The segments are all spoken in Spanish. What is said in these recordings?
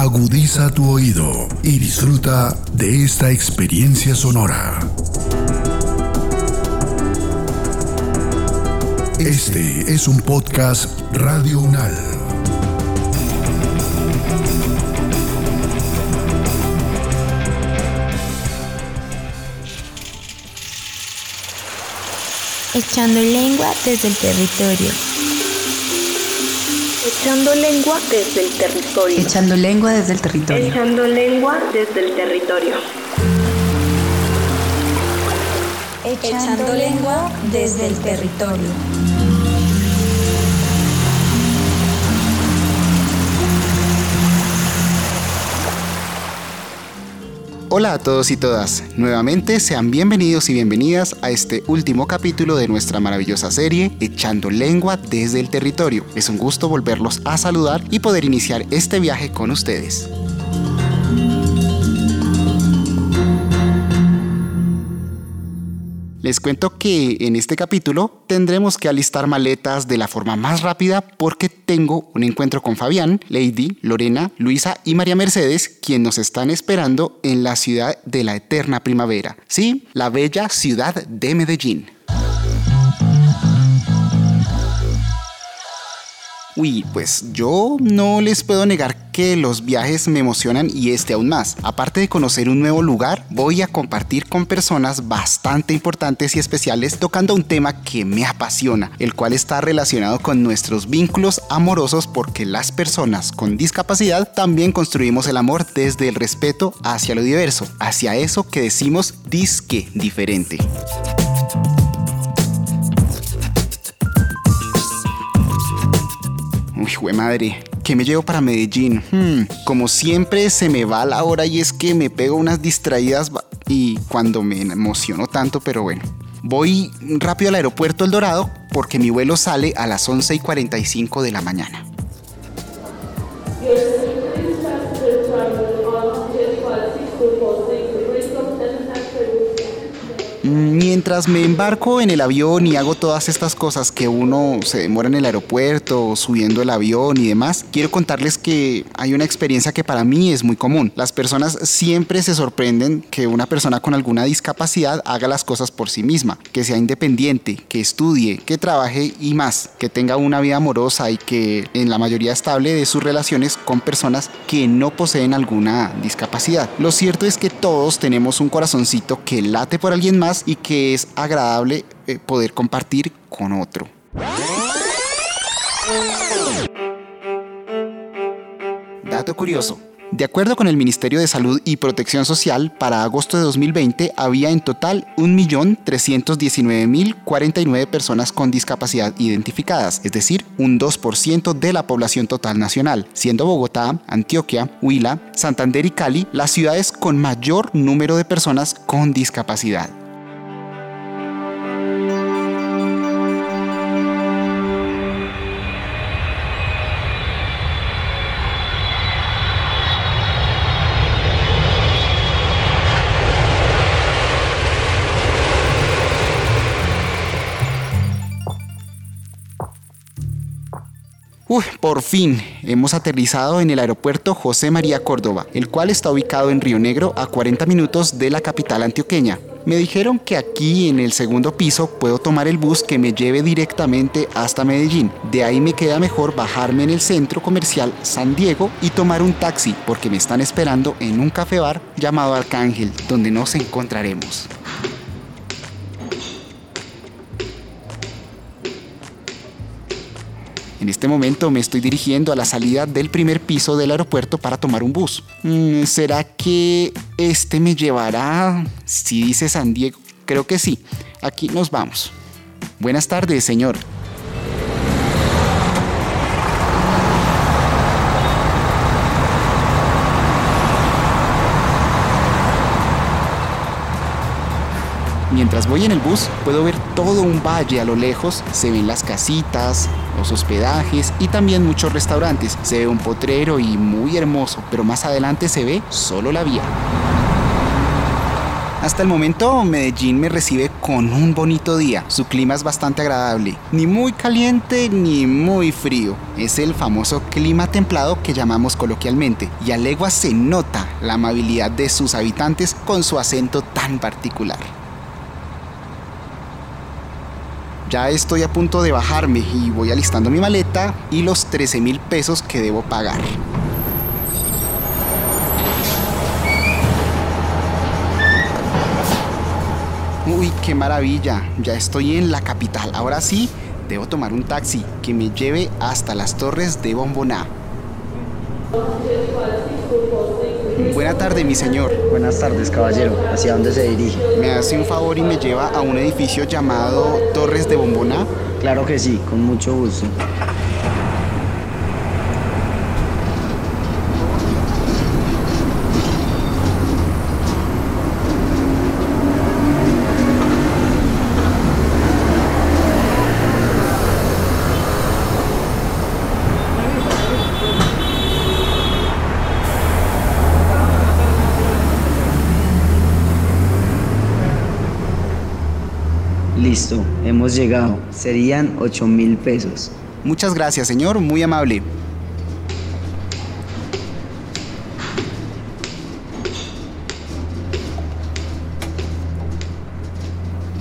Agudiza tu oído y disfruta de esta experiencia sonora. Este es un podcast Radio Unal. Echando lengua desde el territorio. Echando lengua desde el territorio. Echando lengua desde el territorio. Echando lengua desde el territorio. Echando lengua desde el territorio. Hola a todos y todas, nuevamente sean bienvenidos y bienvenidas a este último capítulo de nuestra maravillosa serie Echando lengua desde el territorio. Es un gusto volverlos a saludar y poder iniciar este viaje con ustedes. Les cuento que en este capítulo tendremos que alistar maletas de la forma más rápida porque tengo un encuentro con Fabián, Lady, Lorena, Luisa y María Mercedes, quien nos están esperando en la ciudad de la eterna primavera. Sí, la bella ciudad de Medellín. Uy, pues yo no les puedo negar que los viajes me emocionan y este aún más. Aparte de conocer un nuevo lugar, voy a compartir con personas bastante importantes y especiales tocando un tema que me apasiona, el cual está relacionado con nuestros vínculos amorosos porque las personas con discapacidad también construimos el amor desde el respeto hacia lo diverso, hacia eso que decimos disque diferente. Uy, madre, ¿qué me llevo para Medellín? Hmm, como siempre se me va la hora y es que me pego unas distraídas y cuando me emociono tanto, pero bueno. Voy rápido al aeropuerto El Dorado porque mi vuelo sale a las 11 y 45 de la mañana. Mientras me embarco en el avión y hago todas estas cosas que uno se demora en el aeropuerto, subiendo el avión y demás, quiero contarles que hay una experiencia que para mí es muy común. Las personas siempre se sorprenden que una persona con alguna discapacidad haga las cosas por sí misma, que sea independiente, que estudie, que trabaje y más, que tenga una vida amorosa y que en la mayoría estable de sus relaciones con personas que no poseen alguna discapacidad. Lo cierto es que todos tenemos un corazoncito que late por alguien más y que es agradable eh, poder compartir con otro. Dato curioso. De acuerdo con el Ministerio de Salud y Protección Social, para agosto de 2020 había en total 1.319.049 personas con discapacidad identificadas, es decir, un 2% de la población total nacional, siendo Bogotá, Antioquia, Huila, Santander y Cali las ciudades con mayor número de personas con discapacidad. Por fin hemos aterrizado en el aeropuerto José María Córdoba, el cual está ubicado en Río Negro a 40 minutos de la capital antioqueña. Me dijeron que aquí en el segundo piso puedo tomar el bus que me lleve directamente hasta Medellín. De ahí me queda mejor bajarme en el centro comercial San Diego y tomar un taxi porque me están esperando en un café bar llamado Arcángel, donde nos encontraremos. En este momento me estoy dirigiendo a la salida del primer piso del aeropuerto para tomar un bus. Mm, ¿Será que este me llevará? Si dice San Diego, creo que sí. Aquí nos vamos. Buenas tardes, señor. Mientras voy en el bus puedo ver todo un valle a lo lejos, se ven las casitas, los hospedajes y también muchos restaurantes. Se ve un potrero y muy hermoso, pero más adelante se ve solo la vía. Hasta el momento Medellín me recibe con un bonito día. Su clima es bastante agradable, ni muy caliente ni muy frío. Es el famoso clima templado que llamamos coloquialmente y a legua se nota la amabilidad de sus habitantes con su acento tan particular. Ya estoy a punto de bajarme y voy alistando mi maleta y los 13 mil pesos que debo pagar. Uy, qué maravilla. Ya estoy en la capital. Ahora sí, debo tomar un taxi que me lleve hasta las torres de Bomboná. Buena tarde, mi señor. Buenas tardes, caballero. ¿Hacia dónde se dirige? ¿Me hace un favor y me lleva a un edificio llamado Torres de Bomboná? Claro que sí, con mucho gusto. Listo, hemos llegado. Serían 8 mil pesos. Muchas gracias, señor. Muy amable.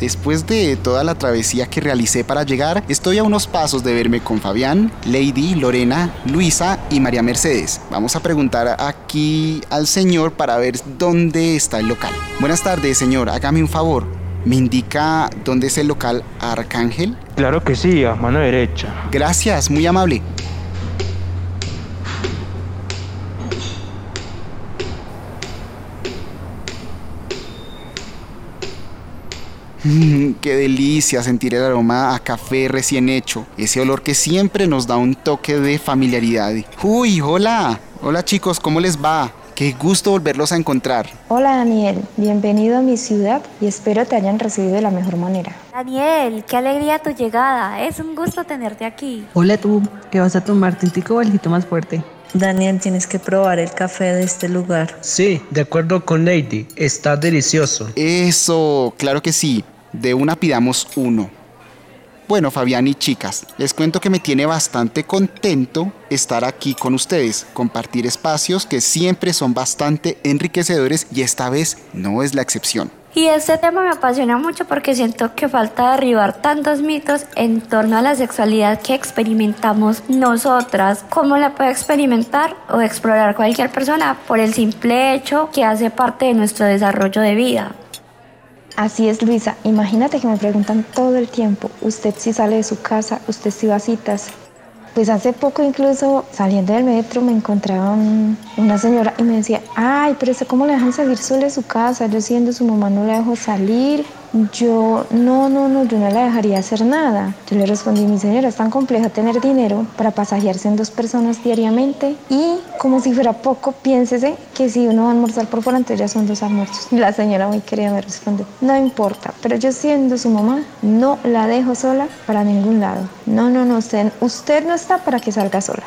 Después de toda la travesía que realicé para llegar, estoy a unos pasos de verme con Fabián, Lady, Lorena, Luisa y María Mercedes. Vamos a preguntar aquí al señor para ver dónde está el local. Buenas tardes, señor. Hágame un favor. ¿Me indica dónde es el local Arcángel? Claro que sí, a mano derecha. Gracias, muy amable. Mm, qué delicia sentir el aroma a café recién hecho, ese olor que siempre nos da un toque de familiaridad. Uy, hola, hola chicos, ¿cómo les va? Qué gusto volverlos a encontrar. Hola Daniel, bienvenido a mi ciudad y espero te hayan recibido de la mejor manera. Daniel, qué alegría tu llegada, es un gusto tenerte aquí. Hola tú, ¿qué vas a tomar tintico o más fuerte? Daniel, tienes que probar el café de este lugar. Sí, de acuerdo con Lady, está delicioso. Eso, claro que sí. De una pidamos uno. Bueno, Fabián y chicas, les cuento que me tiene bastante contento estar aquí con ustedes, compartir espacios que siempre son bastante enriquecedores y esta vez no es la excepción. Y este tema me apasiona mucho porque siento que falta derribar tantos mitos en torno a la sexualidad que experimentamos nosotras. ¿Cómo la puede experimentar o explorar cualquier persona por el simple hecho que hace parte de nuestro desarrollo de vida? Así es, Luisa. Imagínate que me preguntan todo el tiempo, usted si sale de su casa, usted si va a citas. Pues hace poco incluso saliendo del metro me encontraba una señora y me decía, ay, pero ¿cómo le dejan salir sola de su casa? Yo siendo su mamá no la dejo salir yo, no, no, no, yo no la dejaría hacer nada. Yo le respondí, mi señora, es tan complejo tener dinero para pasajearse en dos personas diariamente y como si fuera poco, piénsese que si uno va a almorzar por fuera, entonces ya son dos almuerzos. La señora muy querida me responde, no importa, pero yo siendo su mamá, no la dejo sola para ningún lado. No, no, no, usted, usted no está para que salga sola.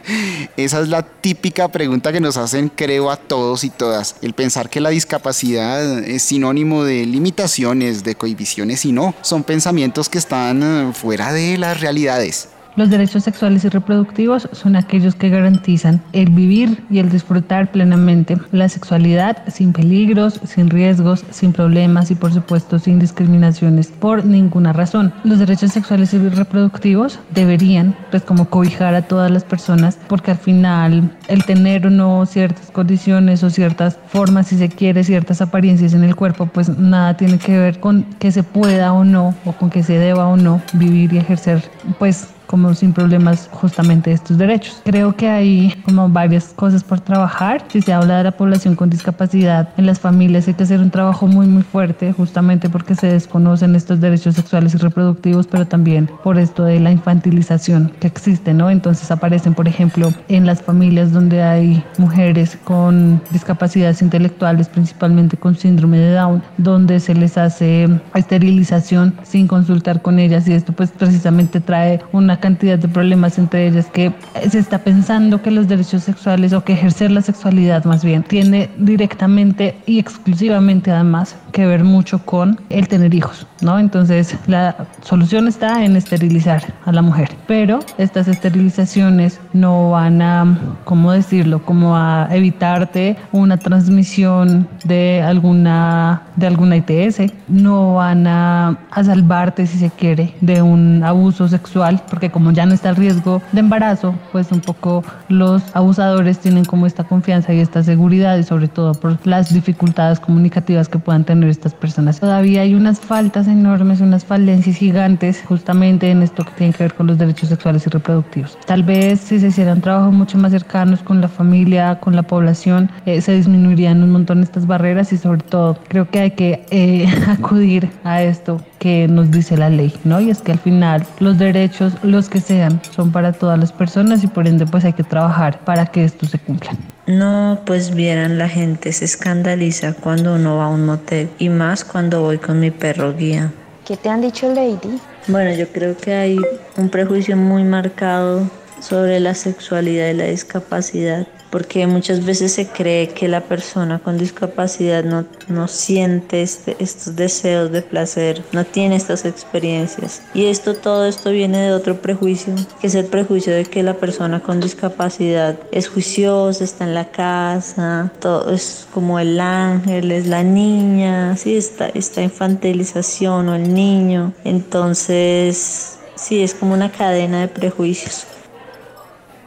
Esa es la típica pregunta que nos hacen, creo, a todos y todas. El pensar que la discapacidad es sinónimo de limitación de cohibiciones y no, son pensamientos que están eh, fuera de las realidades. Los derechos sexuales y reproductivos son aquellos que garantizan el vivir y el disfrutar plenamente la sexualidad sin peligros, sin riesgos, sin problemas y por supuesto sin discriminaciones por ninguna razón. Los derechos sexuales y reproductivos deberían pues como cobijar a todas las personas porque al final el tener o no ciertas condiciones o ciertas formas si se quiere, ciertas apariencias en el cuerpo pues nada tiene que ver con que se pueda o no o con que se deba o no vivir y ejercer pues como sin problemas justamente estos derechos. Creo que hay como varias cosas por trabajar. Si se habla de la población con discapacidad en las familias hay que hacer un trabajo muy muy fuerte justamente porque se desconocen estos derechos sexuales y reproductivos, pero también por esto de la infantilización que existe, ¿no? Entonces aparecen, por ejemplo, en las familias donde hay mujeres con discapacidades intelectuales, principalmente con síndrome de Down, donde se les hace esterilización sin consultar con ellas y esto pues precisamente trae una cantidad de problemas entre ellas que se está pensando que los derechos sexuales o que ejercer la sexualidad más bien tiene directamente y exclusivamente además que ver mucho con el tener hijos, ¿no? Entonces la solución está en esterilizar a la mujer, pero estas esterilizaciones no van a, ¿cómo decirlo? Como a evitarte una transmisión de alguna de alguna ITS, no van a, a salvarte si se quiere de un abuso sexual, porque como ya no está el riesgo de embarazo, pues un poco los abusadores tienen como esta confianza y esta seguridad y sobre todo por las dificultades comunicativas que puedan tener estas personas. Todavía hay unas faltas enormes, unas falencias gigantes justamente en esto que tiene que ver con los derechos sexuales y reproductivos. Tal vez si se hicieran trabajos mucho más cercanos con la familia, con la población, eh, se disminuirían un montón estas barreras y sobre todo creo que hay que eh, acudir a esto que nos dice la ley, ¿no? Y es que al final los derechos, los que sean, son para todas las personas y por ende pues hay que trabajar para que esto se cumpla. No, pues vieran, la gente se escandaliza cuando uno va a un motel y más cuando voy con mi perro guía. ¿Qué te han dicho, Lady? Bueno, yo creo que hay un prejuicio muy marcado sobre la sexualidad y la discapacidad porque muchas veces se cree que la persona con discapacidad no, no siente este, estos deseos de placer, no tiene estas experiencias. Y esto, todo esto viene de otro prejuicio, que es el prejuicio de que la persona con discapacidad es juiciosa, está en la casa, todo es como el ángel, es la niña, sí, esta, esta infantilización o el niño. Entonces, sí, es como una cadena de prejuicios.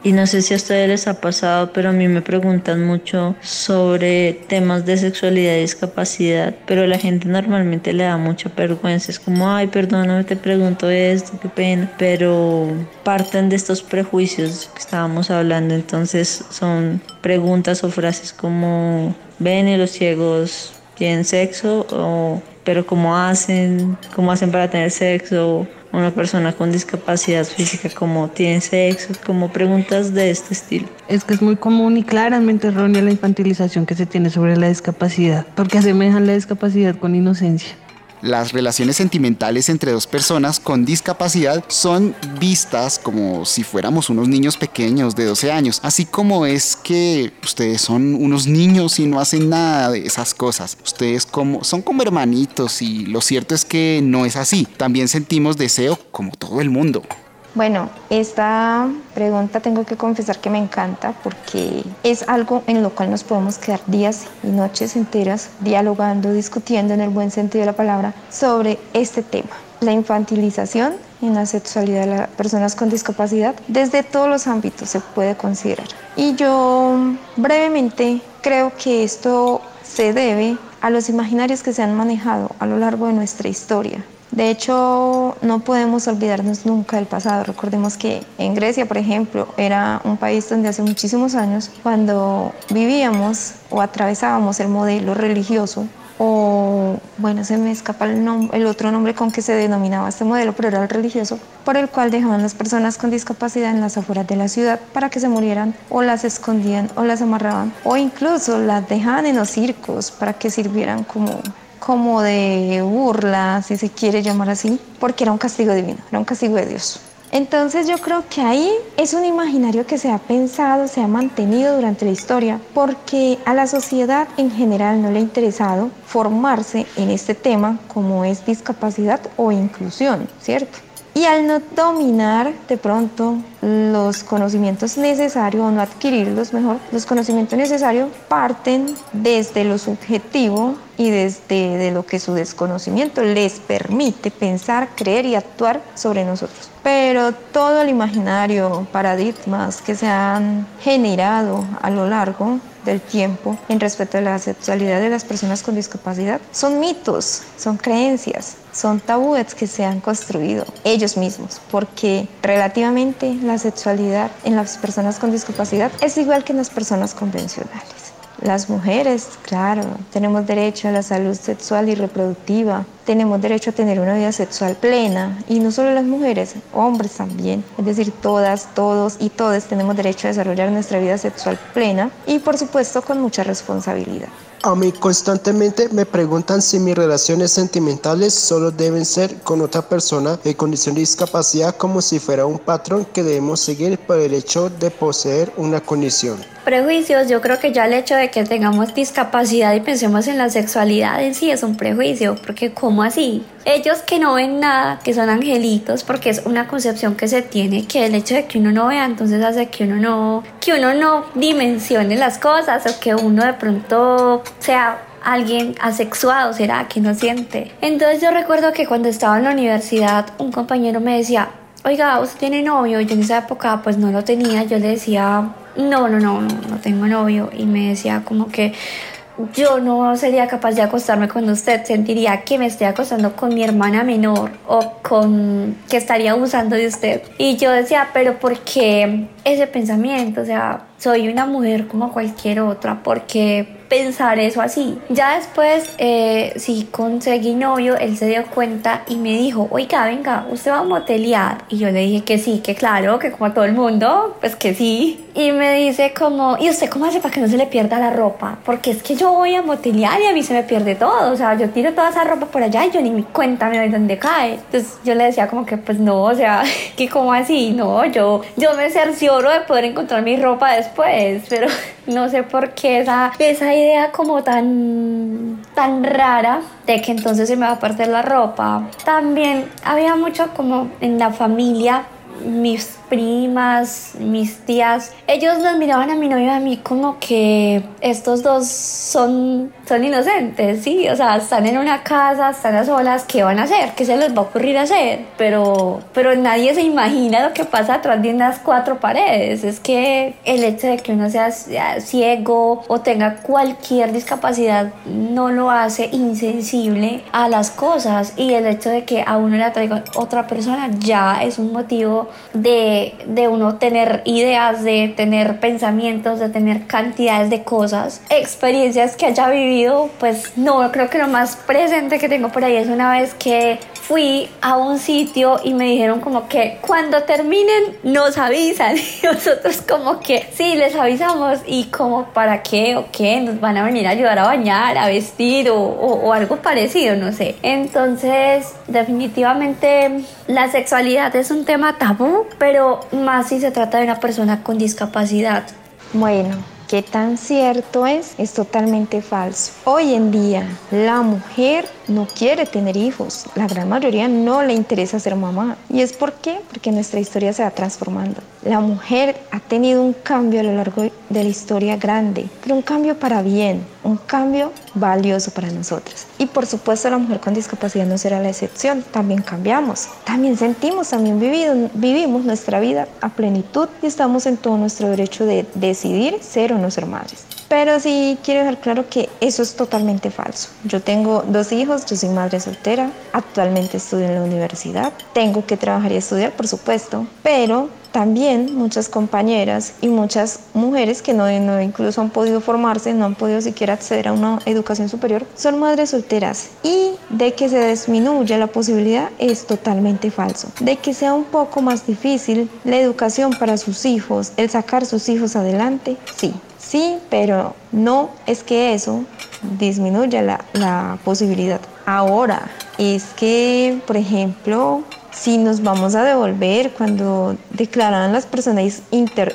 Y no sé si a ustedes les ha pasado, pero a mí me preguntan mucho sobre temas de sexualidad y discapacidad, pero la gente normalmente le da mucha vergüenza. Es como, ay, perdóname, te pregunto esto, qué pena. Pero parten de estos prejuicios que estábamos hablando, entonces son preguntas o frases como, ven y los ciegos tienen sexo, o, pero cómo hacen, cómo hacen para tener sexo, una persona con discapacidad física, como tiene sexo, como preguntas de este estilo. Es que es muy común y claramente errónea la infantilización que se tiene sobre la discapacidad, porque asemejan la discapacidad con inocencia. Las relaciones sentimentales entre dos personas con discapacidad son vistas como si fuéramos unos niños pequeños de 12 años, así como es que ustedes son unos niños y no hacen nada de esas cosas. Ustedes como son como hermanitos y lo cierto es que no es así. También sentimos deseo como todo el mundo. Bueno, esta pregunta tengo que confesar que me encanta porque es algo en lo cual nos podemos quedar días y noches enteras dialogando, discutiendo en el buen sentido de la palabra sobre este tema. La infantilización en la sexualidad de las personas con discapacidad desde todos los ámbitos se puede considerar. Y yo brevemente creo que esto se debe a los imaginarios que se han manejado a lo largo de nuestra historia de hecho, no podemos olvidarnos nunca del pasado. Recordemos que en Grecia, por ejemplo, era un país donde hace muchísimos años, cuando vivíamos o atravesábamos el modelo religioso, o bueno, se me escapa el, el otro nombre con que se denominaba este modelo, pero era el religioso, por el cual dejaban las personas con discapacidad en las afueras de la ciudad para que se murieran, o las escondían, o las amarraban, o incluso las dejaban en los circos para que sirvieran como como de burla, si se quiere llamar así, porque era un castigo divino, era un castigo de Dios. Entonces yo creo que ahí es un imaginario que se ha pensado, se ha mantenido durante la historia, porque a la sociedad en general no le ha interesado formarse en este tema como es discapacidad o inclusión, ¿cierto? Y al no dominar de pronto los conocimientos necesarios o no adquirirlos mejor, los conocimientos necesarios parten desde lo subjetivo y desde de lo que su desconocimiento les permite pensar, creer y actuar sobre nosotros. Pero todo el imaginario, paradigmas que se han generado a lo largo del tiempo en respecto a la sexualidad de las personas con discapacidad son mitos, son creencias, son tabúes que se han construido ellos mismos, porque relativamente la sexualidad en las personas con discapacidad es igual que en las personas convencionales. Las mujeres, claro, tenemos derecho a la salud sexual y reproductiva, tenemos derecho a tener una vida sexual plena y no solo las mujeres, hombres también, es decir, todas, todos y todas tenemos derecho a desarrollar nuestra vida sexual plena y por supuesto con mucha responsabilidad. A mí constantemente me preguntan si mis relaciones sentimentales solo deben ser con otra persona en condición de discapacidad como si fuera un patrón que debemos seguir por el hecho de poseer una condición. Prejuicios, yo creo que ya el hecho de que tengamos discapacidad y pensemos en la sexualidad en sí es un prejuicio, porque ¿cómo así? Ellos que no ven nada, que son angelitos, porque es una concepción que se tiene, que el hecho de que uno no vea entonces hace que uno no, que uno no dimensione las cosas o que uno de pronto sea alguien asexuado, será que no siente. Entonces yo recuerdo que cuando estaba en la universidad un compañero me decía, oiga, ¿usted tiene novio? Yo en esa época pues no lo tenía, yo le decía, no, no, no, no, no tengo novio. Y me decía como que yo no sería capaz de acostarme con usted, sentiría que me estoy acostando con mi hermana menor o con que estaría abusando de usted. Y yo decía, pero ¿por qué ese pensamiento? O sea, soy una mujer como cualquier otra, ¿por qué pensar eso así? Ya después, eh, conseguí novio, él se dio cuenta y me dijo, oiga, venga, ¿usted va a motelear? Y yo le dije que sí, que claro, que como a todo el mundo, pues que sí. Y me dice como, ¿y usted cómo hace para que no se le pierda la ropa? Porque es que yo voy a motelear y a mí se me pierde todo. O sea, yo tiro toda esa ropa por allá y yo ni me cuenta me doy dónde cae. Entonces yo le decía como que, pues no, o sea, que como así, no, yo, yo me cercioro de poder encontrar mi ropa después, pero no sé por qué esa, esa idea como tan, tan rara de que entonces se me va a perder la ropa. También había mucho como en la familia mis primas, mis tías, ellos nos miraban a mi novio y a mí como que estos dos son, son inocentes, ¿sí? O sea, están en una casa, están a solas, ¿qué van a hacer? ¿Qué se les va a ocurrir hacer? Pero, pero nadie se imagina lo que pasa atrás de unas cuatro paredes. Es que el hecho de que uno sea ciego o tenga cualquier discapacidad no lo hace insensible a las cosas y el hecho de que a uno le atraiga otra persona ya es un motivo de de, uno tener ideas, de tener pensamientos, de tener cantidades de cosas, experiencias que haya vivido, pues no, creo que lo más presente que tengo por ahí es una vez que fui a un sitio y me dijeron como que cuando terminen nos avisan y nosotros como que sí, les avisamos y como para qué o qué, nos van a venir a ayudar a bañar, a vestir o, o algo parecido, no sé. Entonces, definitivamente la sexualidad es un tema tabú, pero más si se trata de una persona con discapacidad. Bueno, ¿Qué tan cierto es? Es totalmente falso. Hoy en día la mujer no quiere tener hijos. La gran mayoría no le interesa ser mamá. ¿Y es por qué? Porque nuestra historia se va transformando. La mujer ha tenido un cambio a lo largo de la historia grande, pero un cambio para bien, un cambio valioso para nosotras. Y por supuesto la mujer con discapacidad no será la excepción. También cambiamos, también sentimos, también vivimos nuestra vida a plenitud y estamos en todo nuestro derecho de decidir ser o no ser madres. Pero sí quiero dejar claro que eso es totalmente falso. Yo tengo dos hijos, yo soy madre soltera, actualmente estudio en la universidad, tengo que trabajar y estudiar, por supuesto, pero también muchas compañeras y muchas mujeres que no, no, incluso han podido formarse, no han podido siquiera acceder a una educación superior, son madres solteras. Y de que se disminuya la posibilidad es totalmente falso. De que sea un poco más difícil la educación para sus hijos, el sacar sus hijos adelante, sí. Sí, pero no es que eso disminuya la, posibilidad. Ahora, es que, por ejemplo, si nos vamos a devolver cuando declaraban las personas,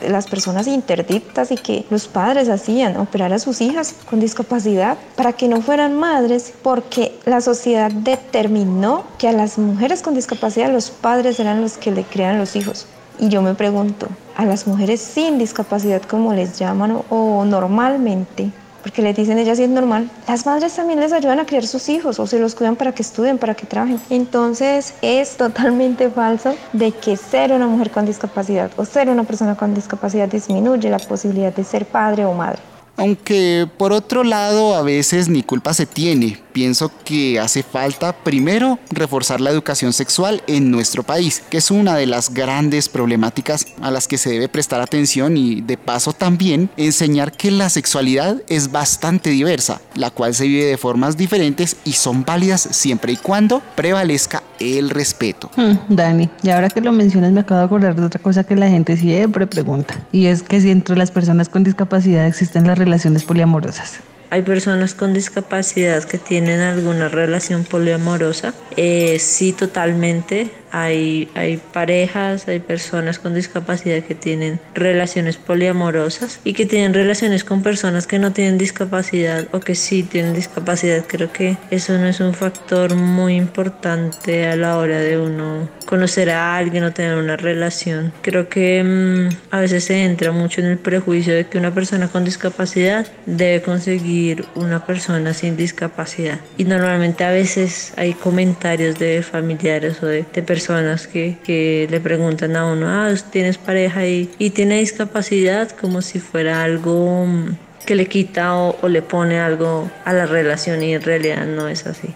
las personas interdictas y que los padres hacían operar a sus hijas con discapacidad para que no fueran madres porque la sociedad determinó que a las mujeres con discapacidad los padres eran los que le crean los hijos. Y yo me pregunto, a las mujeres sin discapacidad como les llaman o normalmente, porque les dicen ellas sí es normal. Las madres también les ayudan a criar sus hijos o se los cuidan para que estudien, para que trabajen. Entonces es totalmente falso de que ser una mujer con discapacidad o ser una persona con discapacidad disminuye la posibilidad de ser padre o madre. Aunque por otro lado a veces ni culpa se tiene, pienso que hace falta primero reforzar la educación sexual en nuestro país, que es una de las grandes problemáticas a las que se debe prestar atención y de paso también enseñar que la sexualidad es bastante diversa, la cual se vive de formas diferentes y son válidas siempre y cuando prevalezca el respeto. Hmm, Dani, y ahora que lo mencionas me acabo de acordar de otra cosa que la gente siempre pregunta, y es que si entre las personas con discapacidad existen las relaciones poliamorosas. Hay personas con discapacidad que tienen alguna relación poliamorosa. Eh, sí, totalmente. Hay, hay parejas, hay personas con discapacidad que tienen relaciones poliamorosas y que tienen relaciones con personas que no tienen discapacidad o que sí tienen discapacidad. Creo que eso no es un factor muy importante a la hora de uno conocer a alguien o tener una relación. Creo que mm, a veces se entra mucho en el prejuicio de que una persona con discapacidad debe conseguir una persona sin discapacidad. Y normalmente a veces hay comentarios de familiares o de, personas que, que, le preguntan a uno, ah, tienes pareja y, y tiene discapacidad como si fuera algo mm, que le quita o, o le pone algo a la relación y en realidad no es así.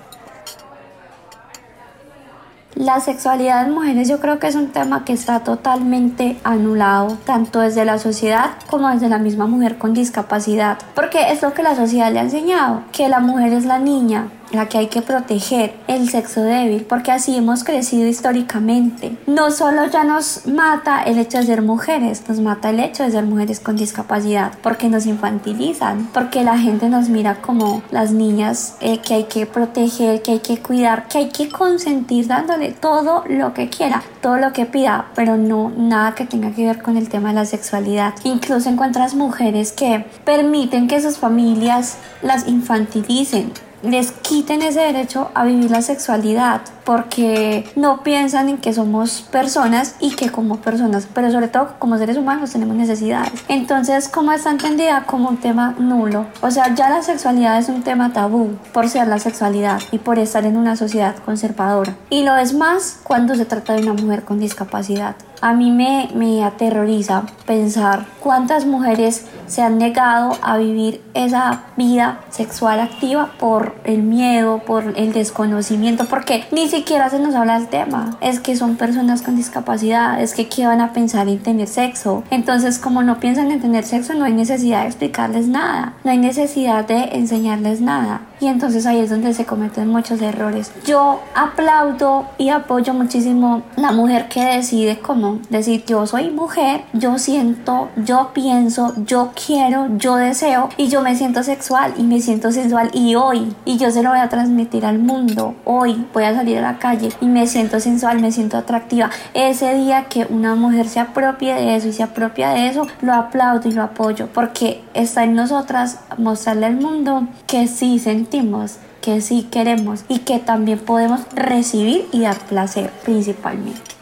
La sexualidad de mujeres yo creo que es un tema que está totalmente anulado, tanto desde la sociedad como desde la misma mujer con discapacidad, porque es lo que la sociedad le ha enseñado, que la mujer es la niña, la que hay que proteger, el sexo débil, porque así hemos crecido históricamente. No solo ya nos mata el hecho de ser mujeres, nos mata el hecho de ser mujeres con discapacidad, porque nos infantilizan, porque la gente nos mira como las niñas eh, que hay que proteger, que hay que cuidar, que hay que consentir dándole todo lo que quiera, todo lo que pida, pero no nada que tenga que ver con el tema de la sexualidad. Incluso encuentras mujeres que permiten que sus familias las infantilicen les quiten ese derecho a vivir la sexualidad porque no piensan en que somos personas y que como personas, pero sobre todo como seres humanos tenemos necesidades. Entonces, como está entendida como un tema nulo, o sea, ya la sexualidad es un tema tabú por ser la sexualidad y por estar en una sociedad conservadora. Y lo es más cuando se trata de una mujer con discapacidad. A mí me, me aterroriza pensar cuántas mujeres se han negado a vivir esa vida sexual activa por el miedo, por el desconocimiento, porque ni siquiera se nos habla del tema. Es que son personas con discapacidad, es que qué van a pensar en tener sexo. Entonces, como no piensan en tener sexo, no hay necesidad de explicarles nada, no hay necesidad de enseñarles nada. Y entonces ahí es donde se cometen muchos errores. Yo aplaudo y apoyo muchísimo la mujer que decide cómo decir yo soy mujer, yo siento, yo pienso, yo quiero, yo deseo y yo me siento sexual y me siento sensual y hoy y yo se lo voy a transmitir al mundo. Hoy voy a salir a la calle y me siento sensual, me siento atractiva. Ese día que una mujer se apropie de eso y se apropia de eso, lo aplaudo y lo apoyo porque está en nosotras mostrarle al mundo que sí sentimos que sí queremos y que también podemos recibir y dar placer principalmente.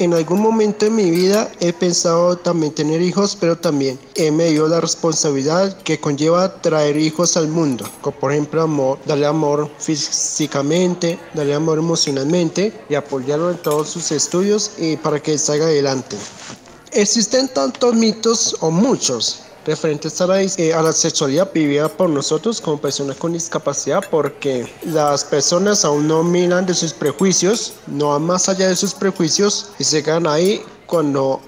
En algún momento de mi vida he pensado también tener hijos, pero también he medido la responsabilidad que conlleva traer hijos al mundo, como por ejemplo amor, darle amor físicamente, darle amor emocionalmente y apoyarlo en todos sus estudios y para que salga adelante. Existen tantos mitos o muchos referentes a la, eh, a la sexualidad vivida por nosotros como personas con discapacidad porque las personas aún no miran de sus prejuicios, no van más allá de sus prejuicios y se quedan ahí cuando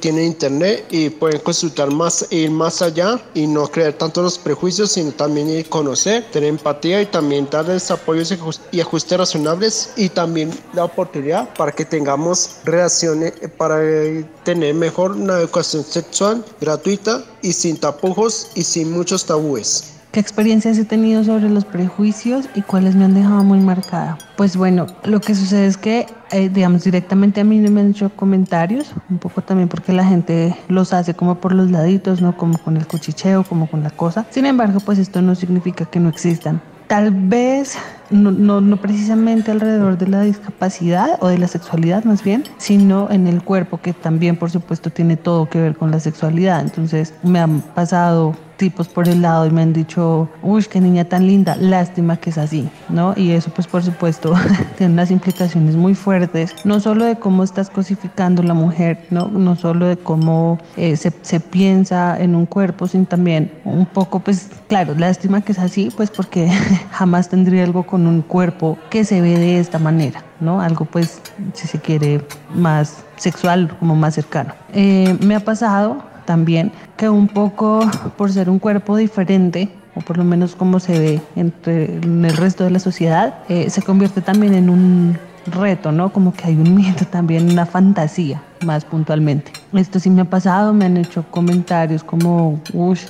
tienen internet y pueden consultar más, ir más allá y no creer tanto los prejuicios, sino también conocer, tener empatía y también darles apoyos y ajustes razonables y también la oportunidad para que tengamos relaciones, para tener mejor una educación sexual gratuita y sin tapujos y sin muchos tabúes. ¿Qué experiencias he tenido sobre los prejuicios y cuáles me han dejado muy marcada? Pues bueno, lo que sucede es que, eh, digamos, directamente a mí no me han hecho comentarios, un poco también porque la gente los hace como por los laditos, ¿no? Como con el cuchicheo, como con la cosa. Sin embargo, pues esto no significa que no existan. Tal vez no, no, no, precisamente alrededor de la discapacidad o de la sexualidad más bien, sino en el cuerpo que también por supuesto tiene todo que ver con la sexualidad. Entonces me han pasado tipos por el lado y me han dicho, uy, qué niña tan linda, lástima que es así, ¿no? Y eso pues por supuesto tiene unas implicaciones muy fuertes, no solo de cómo estás cosificando la mujer, ¿no? No solo de cómo eh, se, se, piensa en un cuerpo, sino también un poco, pues claro, lástima que es así, pues porque jamás tendría algo con un cuerpo que se ve de esta manera, ¿no? Algo pues, si se quiere, más sexual, como más cercano. Eh, me ha pasado también que un poco por ser un cuerpo diferente, o por lo menos como se ve entre en el resto de la sociedad, eh, se convierte también en un reto, ¿no? Como que hay un miedo también, una fantasía más puntualmente. esto sí me ha pasado, me han hecho comentarios como,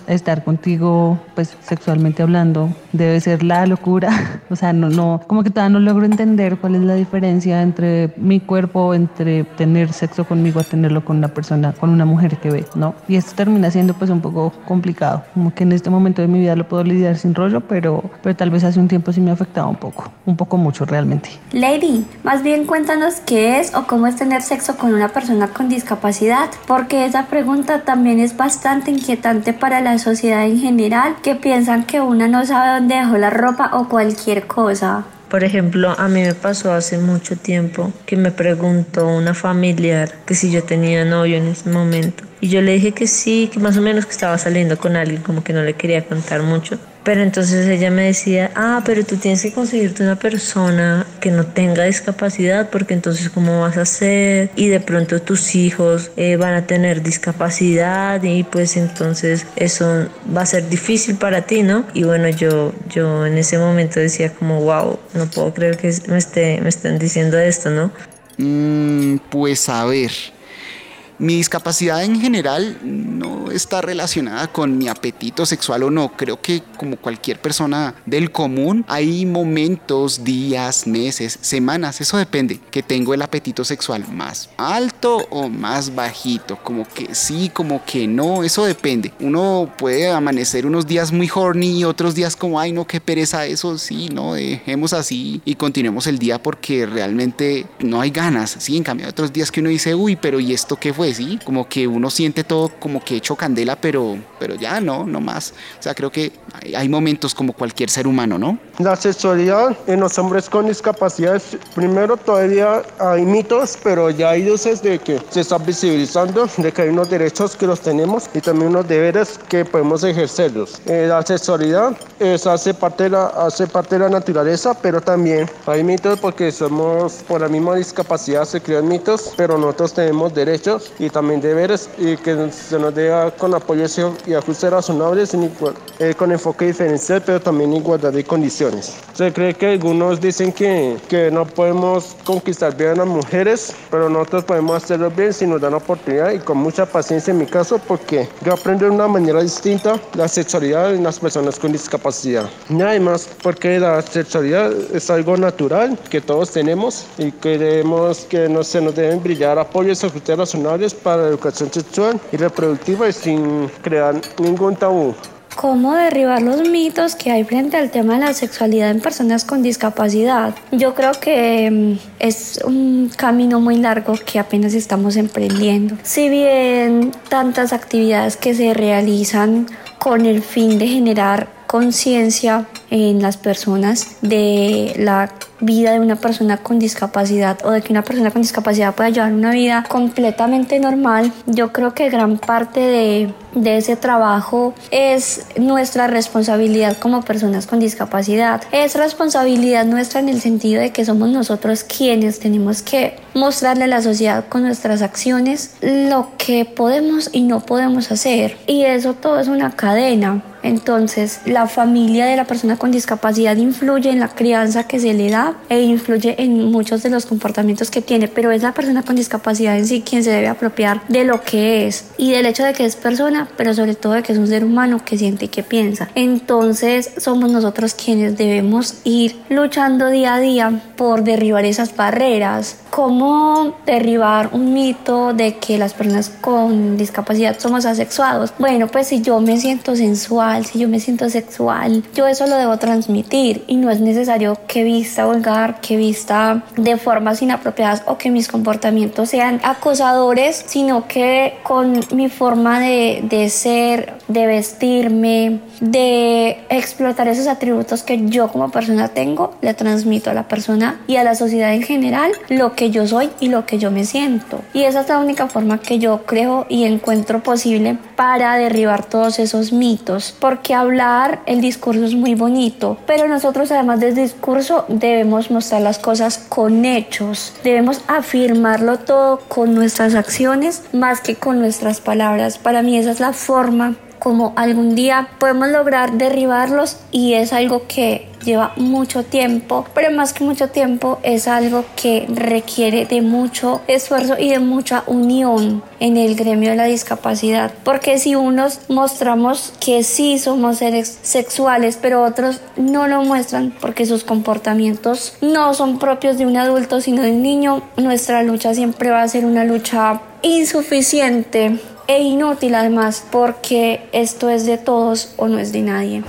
estar contigo, pues sexualmente hablando, debe ser la locura. o sea, no, no, como que todavía no logro entender cuál es la diferencia entre mi cuerpo, entre tener sexo conmigo a tenerlo con una persona, con una mujer que ve, ¿no? Y esto termina siendo pues un poco complicado, como que en este momento de mi vida lo puedo lidiar sin rollo, pero, pero tal vez hace un tiempo sí me ha afectado un poco, un poco mucho realmente. Lady, más bien cuéntanos qué es o cómo es tener sexo con una persona con discapacidad, porque esa pregunta también es bastante inquietante para la sociedad en general, que piensan que una no sabe dónde dejó la ropa o cualquier cosa. Por ejemplo, a mí me pasó hace mucho tiempo que me preguntó una familiar que si yo tenía novio en ese momento. Y yo le dije que sí, que más o menos que estaba saliendo con alguien, como que no le quería contar mucho. Pero entonces ella me decía, ah, pero tú tienes que conseguirte una persona que no tenga discapacidad, porque entonces cómo vas a hacer y de pronto tus hijos eh, van a tener discapacidad y pues entonces eso va a ser difícil para ti, ¿no? Y bueno, yo, yo en ese momento decía como, wow, no puedo creer que me, esté, me estén diciendo esto, ¿no? Mm, pues a ver. Mi discapacidad en general no está relacionada con mi apetito sexual o no. Creo que como cualquier persona del común, hay momentos, días, meses, semanas, eso depende, que tengo el apetito sexual más alto o más bajito. Como que sí, como que no, eso depende. Uno puede amanecer unos días muy horny y otros días como, ay no, qué pereza eso, sí, no, dejemos así y continuemos el día porque realmente no hay ganas. Sí, en cambio, otros días que uno dice, uy, pero ¿y esto qué fue? Pues sí, como que uno siente todo como que hecho candela, pero, pero ya no, no más. O sea, creo que hay momentos como cualquier ser humano, ¿no? La sexualidad en los hombres con discapacidades, primero todavía hay mitos, pero ya hay luces de que se está visibilizando, de que hay unos derechos que los tenemos y también unos deberes que podemos ejercerlos. Eh, la sexualidad es, hace, parte de la, hace parte de la naturaleza, pero también hay mitos porque somos, por la misma discapacidad se crean mitos, pero nosotros tenemos derechos y también deberes y que se nos dé con apoyo y ajustes razonables eh, con enfoque diferencial pero también igualdad de condiciones. Se cree que algunos dicen que, que no podemos conquistar bien a las mujeres, pero nosotros podemos hacerlo bien si nos dan oportunidad y con mucha paciencia en mi caso porque yo aprendo de una manera distinta la sexualidad en las personas con discapacidad. Y además porque la sexualidad es algo natural que todos tenemos y queremos que no, se nos deben brillar apoyos y ajustes razonables para la educación sexual y reproductiva y sin crear ningún tabú. ¿Cómo derribar los mitos que hay frente al tema de la sexualidad en personas con discapacidad? Yo creo que mm, es un camino muy largo que apenas estamos emprendiendo. Si bien tantas actividades que se realizan con el fin de generar conciencia en las personas de la vida de una persona con discapacidad o de que una persona con discapacidad pueda llevar una vida completamente normal, yo creo que gran parte de, de ese trabajo es nuestra responsabilidad como personas con discapacidad. Es responsabilidad nuestra en el sentido de que somos nosotros quienes tenemos que mostrarle a la sociedad con nuestras acciones lo que podemos y no podemos hacer. Y eso todo es una cadena. Entonces, la familia de la persona con discapacidad influye en la crianza que se le da e influye en muchos de los comportamientos que tiene, pero es la persona con discapacidad en sí quien se debe apropiar de lo que es y del hecho de que es persona, pero sobre todo de que es un ser humano que siente y que piensa. Entonces somos nosotros quienes debemos ir luchando día a día por derribar esas barreras. ¿Cómo derribar un mito de que las personas con discapacidad somos asexuados? Bueno, pues si yo me siento sensual, si yo me siento sexual, yo eso lo debo transmitir y no es necesario que vista o que vista de formas inapropiadas o que mis comportamientos sean acosadores, sino que con mi forma de, de ser, de vestirme, de explotar esos atributos que yo como persona tengo, le transmito a la persona y a la sociedad en general lo que yo soy y lo que yo me siento. Y esa es la única forma que yo creo y encuentro posible para derribar todos esos mitos. Porque hablar, el discurso es muy bonito, pero nosotros además del discurso debemos mostrar las cosas con hechos. Debemos afirmarlo todo con nuestras acciones más que con nuestras palabras. Para mí esa es la forma como algún día podemos lograr derribarlos y es algo que lleva mucho tiempo, pero más que mucho tiempo es algo que requiere de mucho esfuerzo y de mucha unión en el gremio de la discapacidad, porque si unos mostramos que sí somos seres sexuales, pero otros no lo muestran porque sus comportamientos no son propios de un adulto, sino de un niño, nuestra lucha siempre va a ser una lucha insuficiente e inútil además porque esto es de todos o no es de nadie.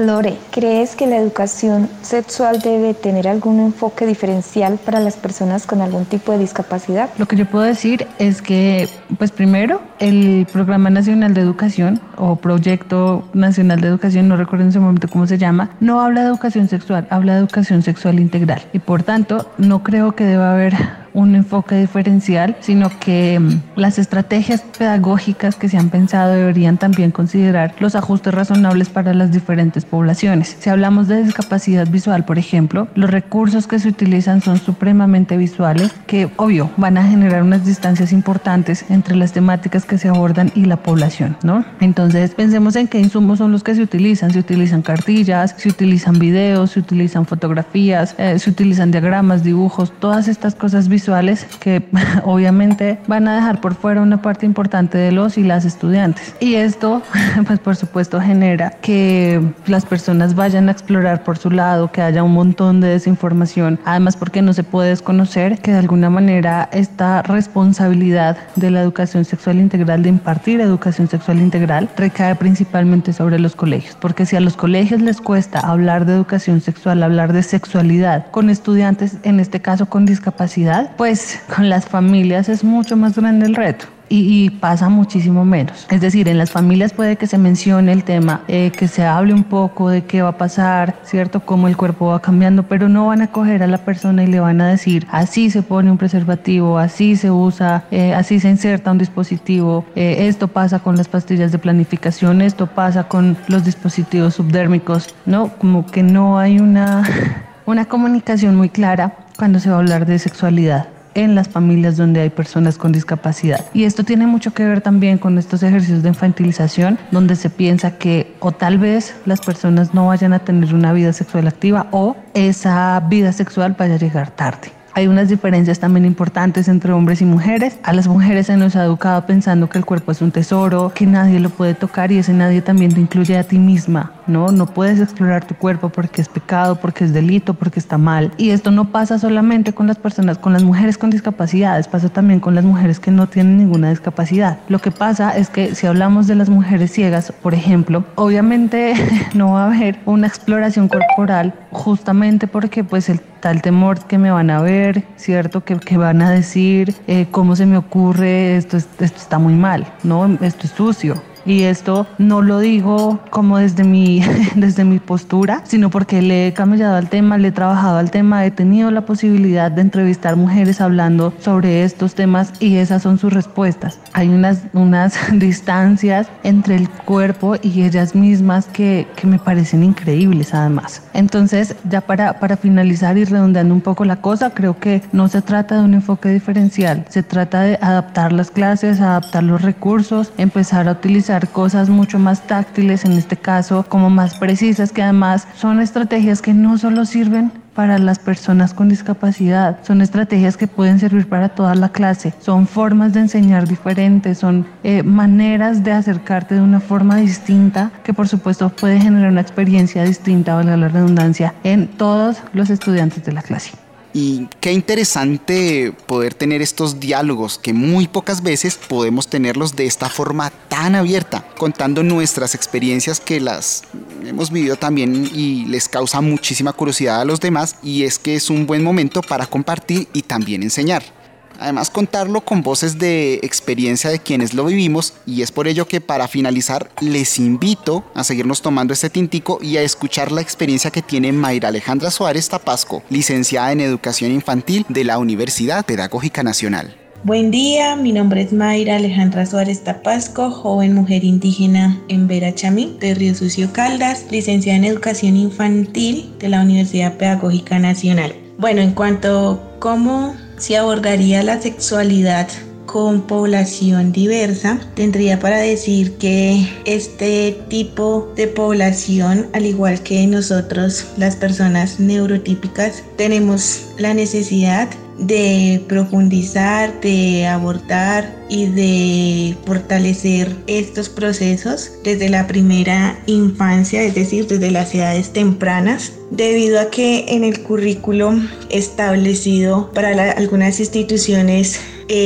Lore, ¿crees que la educación sexual debe tener algún enfoque diferencial para las personas con algún tipo de discapacidad? Lo que yo puedo decir es que, pues primero, el Programa Nacional de Educación o Proyecto Nacional de Educación, no recuerdo en ese momento cómo se llama, no habla de educación sexual, habla de educación sexual integral. Y por tanto, no creo que deba haber un enfoque diferencial, sino que mm, las estrategias pedagógicas que se han pensado deberían también considerar los ajustes razonables para las diferentes poblaciones. Si hablamos de discapacidad visual, por ejemplo, los recursos que se utilizan son supremamente visuales, que obvio van a generar unas distancias importantes entre las temáticas que se abordan y la población, ¿no? Entonces, pensemos en qué insumos son los que se utilizan. Se utilizan cartillas, se utilizan videos, se utilizan fotografías, eh, se utilizan diagramas, dibujos, todas estas cosas visuales visuales que obviamente van a dejar por fuera una parte importante de los y las estudiantes. Y esto, pues por supuesto, genera que las personas vayan a explorar por su lado, que haya un montón de desinformación. Además, porque no se puede desconocer que de alguna manera esta responsabilidad de la educación sexual integral, de impartir educación sexual integral, recae principalmente sobre los colegios. Porque si a los colegios les cuesta hablar de educación sexual, hablar de sexualidad con estudiantes, en este caso con discapacidad, pues con las familias es mucho más grande el reto. Y, pasa muchísimo menos. Es decir, en las familias puede que se mencione el tema, eh, que se hable un poco de qué va a pasar, ¿cierto? Cómo el cuerpo va cambiando, pero no van a coger a la persona y le van a decir, así se pone un preservativo, así se usa, eh, así se inserta un dispositivo, eh, esto pasa con las pastillas de planificación, esto pasa con los dispositivos subdérmicos, ¿no? Como que no hay una, una comunicación muy clara cuando se va a hablar de sexualidad en las familias donde hay personas con discapacidad. Y esto tiene mucho que ver también con estos ejercicios de infantilización, donde se piensa que o tal vez las personas no vayan a tener una vida sexual activa o esa vida sexual vaya a llegar tarde. Hay unas diferencias también importantes entre hombres y mujeres. A las mujeres se nos ha educado pensando que el cuerpo es un tesoro, que nadie lo puede tocar y ese nadie también te incluye a ti misma, ¿no? No puedes explorar tu cuerpo porque es pecado, porque es delito, porque está mal. Y esto no pasa solamente con las personas, con las mujeres con discapacidades, pasa también con las mujeres que no tienen ninguna discapacidad. Lo que pasa es que si hablamos de las mujeres ciegas, por ejemplo, obviamente no va a haber una exploración corporal justamente porque pues el tal temor que me van a ver, ¿cierto? Que, que van a decir, eh, ¿cómo se me ocurre? Esto, esto está muy mal, ¿no? Esto es sucio. Y esto no lo digo como desde mi, desde mi postura, sino porque le he camellado al tema, le he trabajado al tema, he tenido la posibilidad de entrevistar mujeres hablando sobre estos temas y esas son sus respuestas. Hay unas, unas distancias entre el cuerpo y ellas mismas que, que me parecen increíbles además. Entonces, ya para, para finalizar y redondeando un poco la cosa, creo que no se trata de un enfoque diferencial, se trata de adaptar las clases, adaptar los recursos, empezar a utilizar cosas mucho más táctiles, en este caso como más precisas, que además son estrategias que no solo sirven para las personas con discapacidad. Son estrategias que pueden servir para toda la clase. Son formas de enseñar diferentes, son eh, maneras de acercarte de una forma distinta que por supuesto puede generar una experiencia distinta, valga la redundancia, en todos los estudiantes de la clase. Y qué interesante poder tener estos diálogos que muy pocas veces podemos tenerlos de esta forma tan abierta, contando nuestras experiencias que las hemos vivido también y les causa muchísima curiosidad a los demás y es que es un buen momento para compartir y también enseñar. Además contarlo con voces de experiencia de quienes lo vivimos y es por ello que para finalizar les invito a seguirnos tomando este tintico y a escuchar la experiencia que tiene Mayra Alejandra Suárez Tapasco, licenciada en Educación Infantil de la Universidad Pedagógica Nacional. Buen día, mi nombre es Mayra Alejandra Suárez Tapasco, joven mujer indígena en Verachamí, de Río Sucio Caldas, licenciada en Educación Infantil de la Universidad Pedagógica Nacional. Bueno, en cuanto a cómo se abordaría la sexualidad con población diversa, tendría para decir que este tipo de población, al igual que nosotros, las personas neurotípicas, tenemos la necesidad de profundizar, de abordar y de fortalecer estos procesos desde la primera infancia, es decir, desde las edades tempranas, debido a que en el currículo establecido para algunas instituciones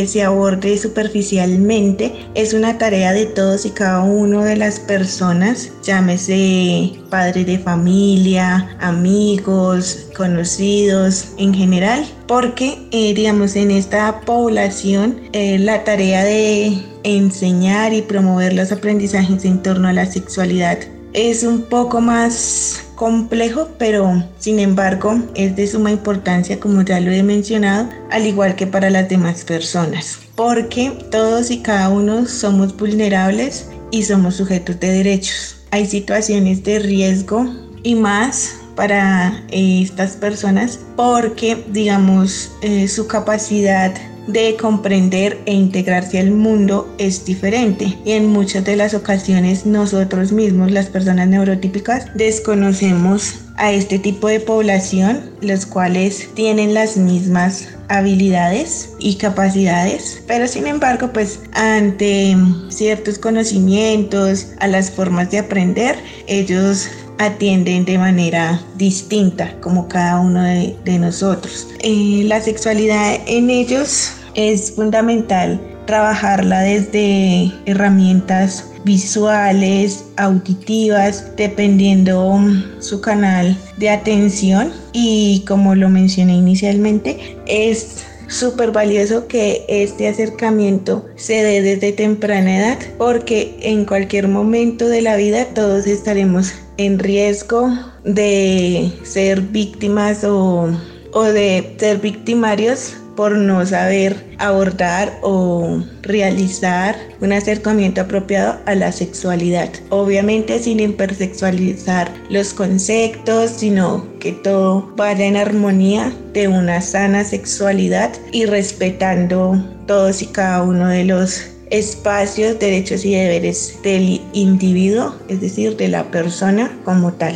se aborde superficialmente es una tarea de todos y cada uno de las personas, llámese padres de familia, amigos, conocidos en general, porque eh, digamos en esta población eh, la tarea de enseñar y promover los aprendizajes en torno a la sexualidad es un poco más complejo, pero sin embargo es de suma importancia, como ya lo he mencionado, al igual que para las demás personas, porque todos y cada uno somos vulnerables y somos sujetos de derechos. Hay situaciones de riesgo y más para eh, estas personas porque, digamos, eh, su capacidad de comprender e integrarse al mundo es diferente. Y en muchas de las ocasiones nosotros mismos, las personas neurotípicas, desconocemos a este tipo de población, los cuales tienen las mismas habilidades y capacidades, pero sin embargo, pues ante ciertos conocimientos, a las formas de aprender, ellos atienden de manera distinta como cada uno de, nosotros. Eh, la sexualidad en ellos es fundamental trabajarla desde herramientas visuales, auditivas, dependiendo su canal de atención y como lo mencioné inicialmente, es súper valioso que este acercamiento se dé desde temprana edad porque en cualquier momento de la vida todos estaremos en riesgo de ser víctimas o, o de ser victimarios por no saber abordar o realizar un acercamiento apropiado a la sexualidad. Obviamente sin hipersexualizar los conceptos, sino que todo vaya en armonía de una sana sexualidad y respetando todos y cada uno de los espacios, derechos y deberes del individuo, es decir, de la persona como tal.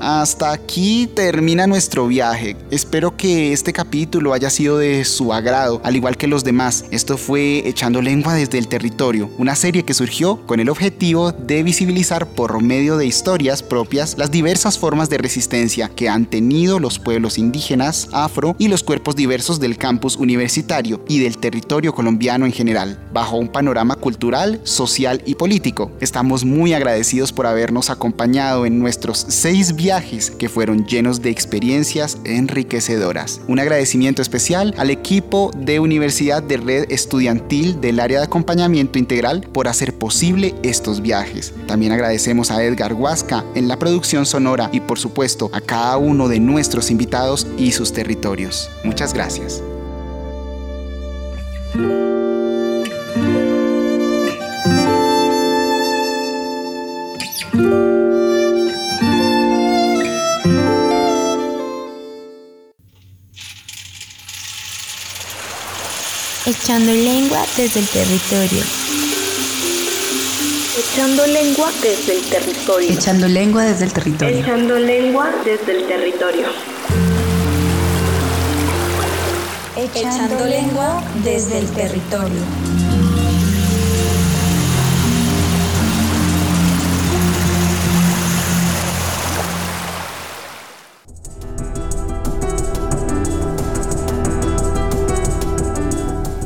Hasta aquí termina nuestro viaje. Espero que este capítulo haya sido de su agrado, al igual que los demás. Esto fue Echando Lengua desde el Territorio, una serie que surgió con el objetivo de visibilizar por medio de historias propias las diversas formas de resistencia que han tenido los pueblos indígenas, afro y los cuerpos diversos del campus universitario y del territorio colombiano en general, bajo un panorama cultural, social y político. Estamos muy agradecidos por habernos acompañado en nuestros seis viajes que fueron llenos de experiencias enriquecedoras. Un agradecimiento especial al equipo de Universidad de Red Estudiantil del área de acompañamiento integral por hacer posible estos viajes. También agradecemos a Edgar Huasca en la producción sonora y por supuesto a cada uno de nuestros invitados y sus territorios. Muchas gracias. Echando lengua desde el territorio. Echando lengua desde el territorio. Echando lengua desde el territorio. Echando lengua desde el territorio. Echando lengua desde el territorio.